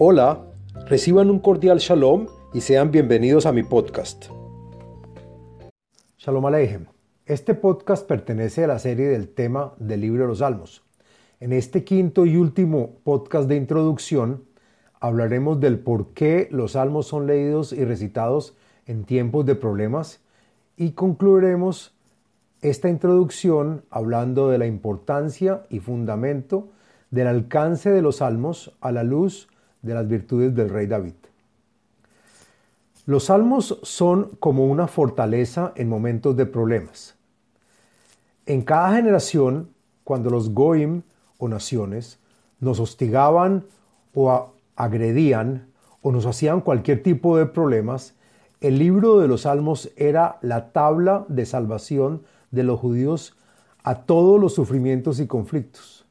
Hola, reciban un cordial shalom y sean bienvenidos a mi podcast. Shalom Aleichem. Este podcast pertenece a la serie del tema del libro de los Salmos. En este quinto y último podcast de introducción hablaremos del por qué los salmos son leídos y recitados en tiempos de problemas y concluiremos esta introducción hablando de la importancia y fundamento del alcance de los salmos a la luz de las virtudes del rey David. Los salmos son como una fortaleza en momentos de problemas. En cada generación, cuando los goim o naciones nos hostigaban o agredían o nos hacían cualquier tipo de problemas, el libro de los salmos era la tabla de salvación de los judíos a todos los sufrimientos y conflictos.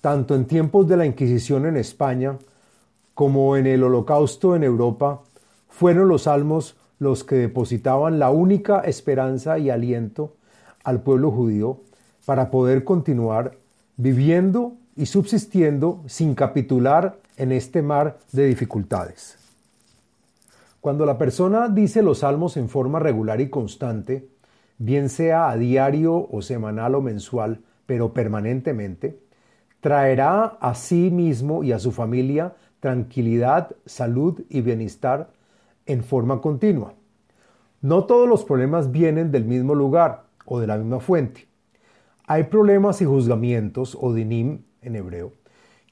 Tanto en tiempos de la Inquisición en España como en el Holocausto en Europa, fueron los salmos los que depositaban la única esperanza y aliento al pueblo judío para poder continuar viviendo y subsistiendo sin capitular en este mar de dificultades. Cuando la persona dice los salmos en forma regular y constante, bien sea a diario o semanal o mensual, pero permanentemente, traerá a sí mismo y a su familia tranquilidad, salud y bienestar en forma continua. No todos los problemas vienen del mismo lugar o de la misma fuente. Hay problemas y juzgamientos, o dinim en hebreo,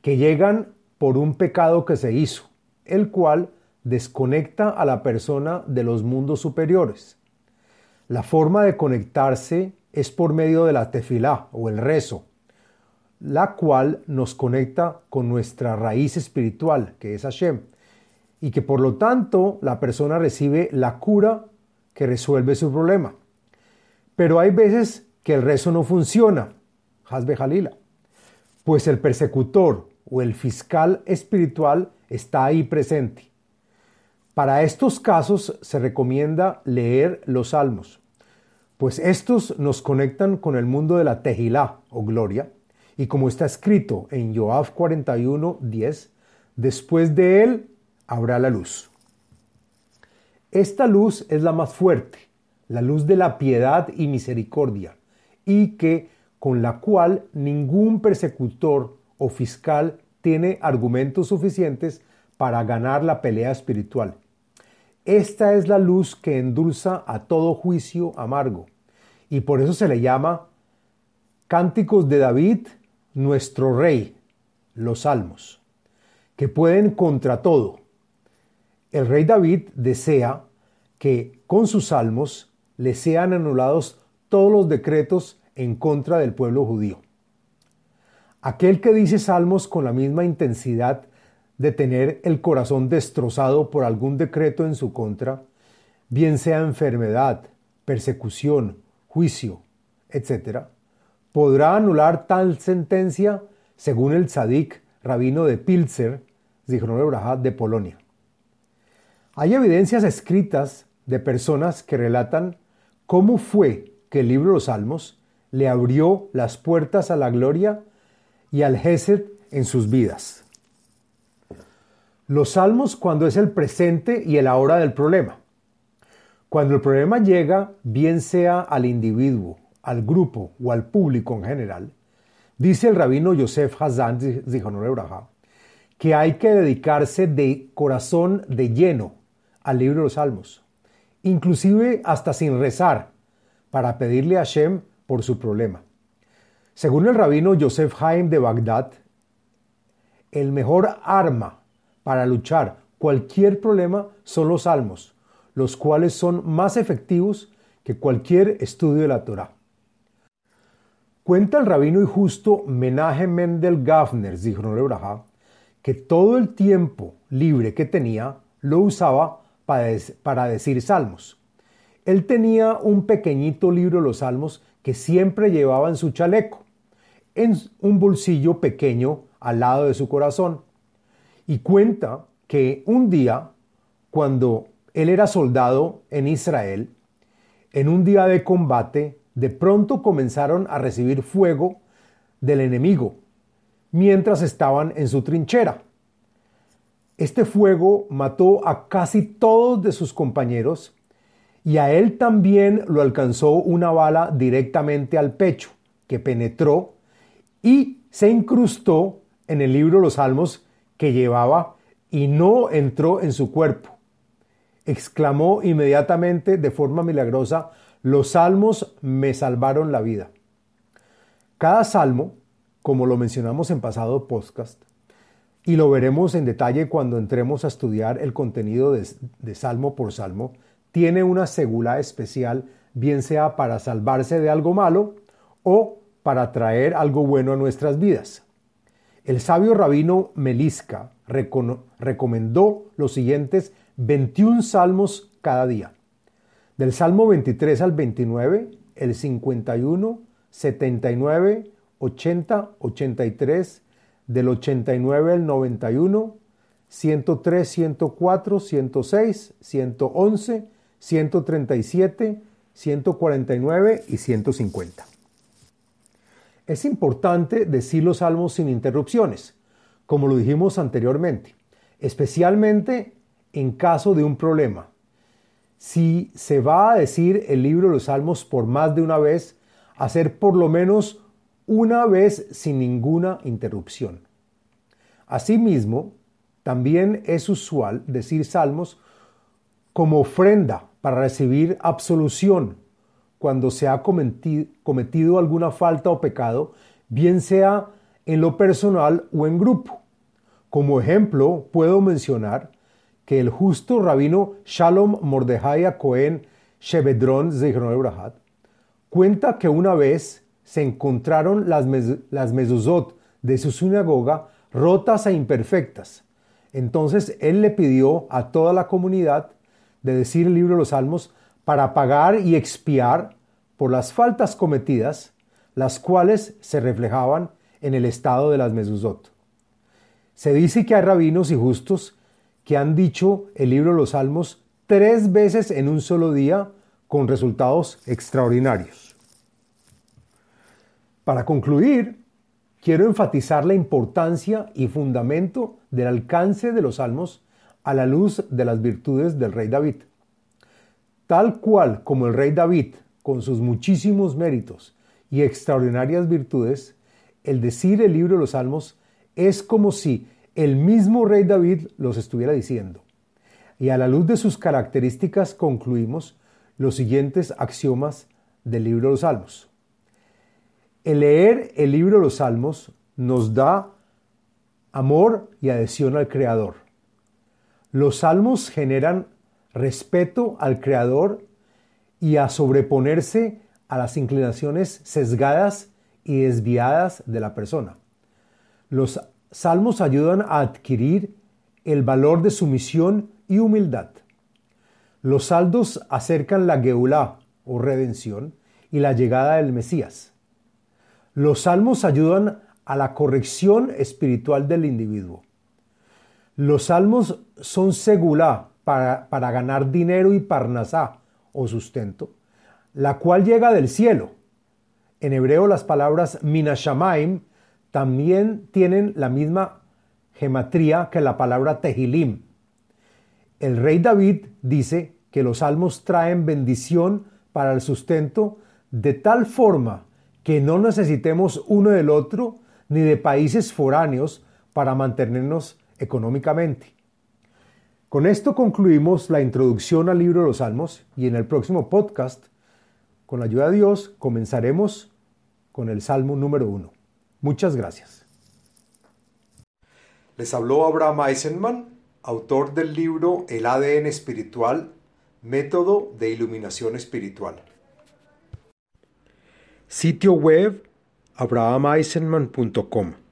que llegan por un pecado que se hizo, el cual desconecta a la persona de los mundos superiores. La forma de conectarse es por medio de la tefilá o el rezo, la cual nos conecta con nuestra raíz espiritual, que es Hashem, y que por lo tanto la persona recibe la cura que resuelve su problema. Pero hay veces que el rezo no funciona, Hasbe Jalila, pues el persecutor o el fiscal espiritual está ahí presente. Para estos casos se recomienda leer los salmos, pues estos nos conectan con el mundo de la Tejilá o gloria, y como está escrito en Joab 41, 10, después de él habrá la luz. Esta luz es la más fuerte, la luz de la piedad y misericordia, y que con la cual ningún persecutor o fiscal tiene argumentos suficientes para ganar la pelea espiritual. Esta es la luz que endulza a todo juicio amargo, y por eso se le llama Cánticos de David nuestro Rey, los Salmos, que pueden contra todo. El rey David desea que con sus salmos le sean anulados todos los decretos en contra del pueblo judío. Aquel que dice salmos con la misma intensidad de tener el corazón destrozado por algún decreto en su contra, bien sea enfermedad, persecución, juicio, etc., podrá anular tal sentencia según el tzadik rabino de Pilzer, de Polonia. Hay evidencias escritas de personas que relatan cómo fue que el libro de los Salmos le abrió las puertas a la gloria y al Gesed en sus vidas. Los salmos cuando es el presente y el ahora del problema. Cuando el problema llega, bien sea al individuo al grupo o al público en general, dice el rabino Yosef Hazan que hay que dedicarse de corazón de lleno al libro de los Salmos, inclusive hasta sin rezar, para pedirle a Hashem por su problema. Según el rabino Yosef Haim de Bagdad, el mejor arma para luchar cualquier problema son los salmos, los cuales son más efectivos que cualquier estudio de la Torah. Cuenta el rabino y justo Menaje Mendel Gafner, que todo el tiempo libre que tenía lo usaba para, decir salmos. Él tenía un pequeñito libro de los salmos que siempre llevaba en su chaleco, en un bolsillo pequeño al lado de su corazón. Y cuenta que un día, cuando él era soldado en Israel, en un día de combate, de pronto comenzaron a recibir fuego del enemigo mientras estaban en su trinchera. Este fuego mató a casi todos de sus compañeros y a él también lo alcanzó una bala directamente al pecho, que penetró y se incrustó en el libro los Salmos que llevaba y no entró en su cuerpo. Exclamó inmediatamente de forma milagrosa, los salmos me salvaron la vida. Cada salmo, como lo mencionamos en pasado podcast, y lo veremos en detalle cuando entremos a estudiar el contenido de, salmo por salmo, tiene una segula especial, bien sea para salvarse de algo malo o para traer algo bueno a nuestras vidas. El sabio rabino Melisca recomendó los siguientes 21 salmos cada día. Del Salmo 23 al 29, el 51, 79, 80, 83, del 89 al 91, 103, 104, 106, 111, 137, 149 y 150. Es importante decir los salmos sin interrupciones, como lo dijimos anteriormente, especialmente en caso de un problema. Si se va a decir el libro de los salmos por más de una vez, hacer por lo menos una vez sin ninguna interrupción. Asimismo, también es usual decir salmos como ofrenda para recibir absolución cuando se ha cometido, alguna falta o pecado, bien sea en lo personal o en grupo. Como ejemplo, puedo mencionar que el justo rabino Shalom Mordejai Cohen Shebedron Zichron cuenta que una vez se encontraron las, las mezuzot de su sinagoga rotas e imperfectas. Entonces él le pidió a toda la comunidad de decir el libro de los Salmos para pagar y expiar por las faltas cometidas, las cuales se reflejaban en el estado de las mezuzot. Se dice que hay rabinos y justos que han dicho el libro de los Salmos tres veces en un solo día con resultados extraordinarios. Para concluir, quiero enfatizar la importancia y fundamento del alcance de los salmos a la luz de las virtudes del rey David. Tal cual como el rey David, con sus muchísimos méritos y extraordinarias virtudes, el decir el libro de los Salmos es como si el mismo rey David los estuviera diciendo. Y a la luz de sus características concluimos los siguientes axiomas del libro de los Salmos. El leer el libro de los Salmos nos da amor y adhesión al Creador. Los salmos generan respeto al Creador y a sobreponerse a las inclinaciones sesgadas y desviadas de la persona. Los salmos ayudan a adquirir el valor de sumisión y humildad. Los saldos acercan la Geulah o redención y la llegada del Mesías. Los salmos ayudan a la corrección espiritual del individuo. Los salmos son segulá para, para ganar dinero y parnasá o sustento, la cual llega del cielo. En hebreo las palabras minashamaim también tienen la misma gematría que la palabra tehilim. El rey David dice que los salmos traen bendición para el sustento de tal forma que no necesitemos uno del otro ni de países foráneos para mantenernos económicamente. Con esto concluimos la introducción al libro de los Salmos y en el próximo podcast, con la ayuda de Dios, comenzaremos con el Salmo número uno. Muchas gracias. Les habló Abraham Eisenman, autor del libro El ADN espiritual, método de iluminación espiritual. Sitio web abrahameisenman.com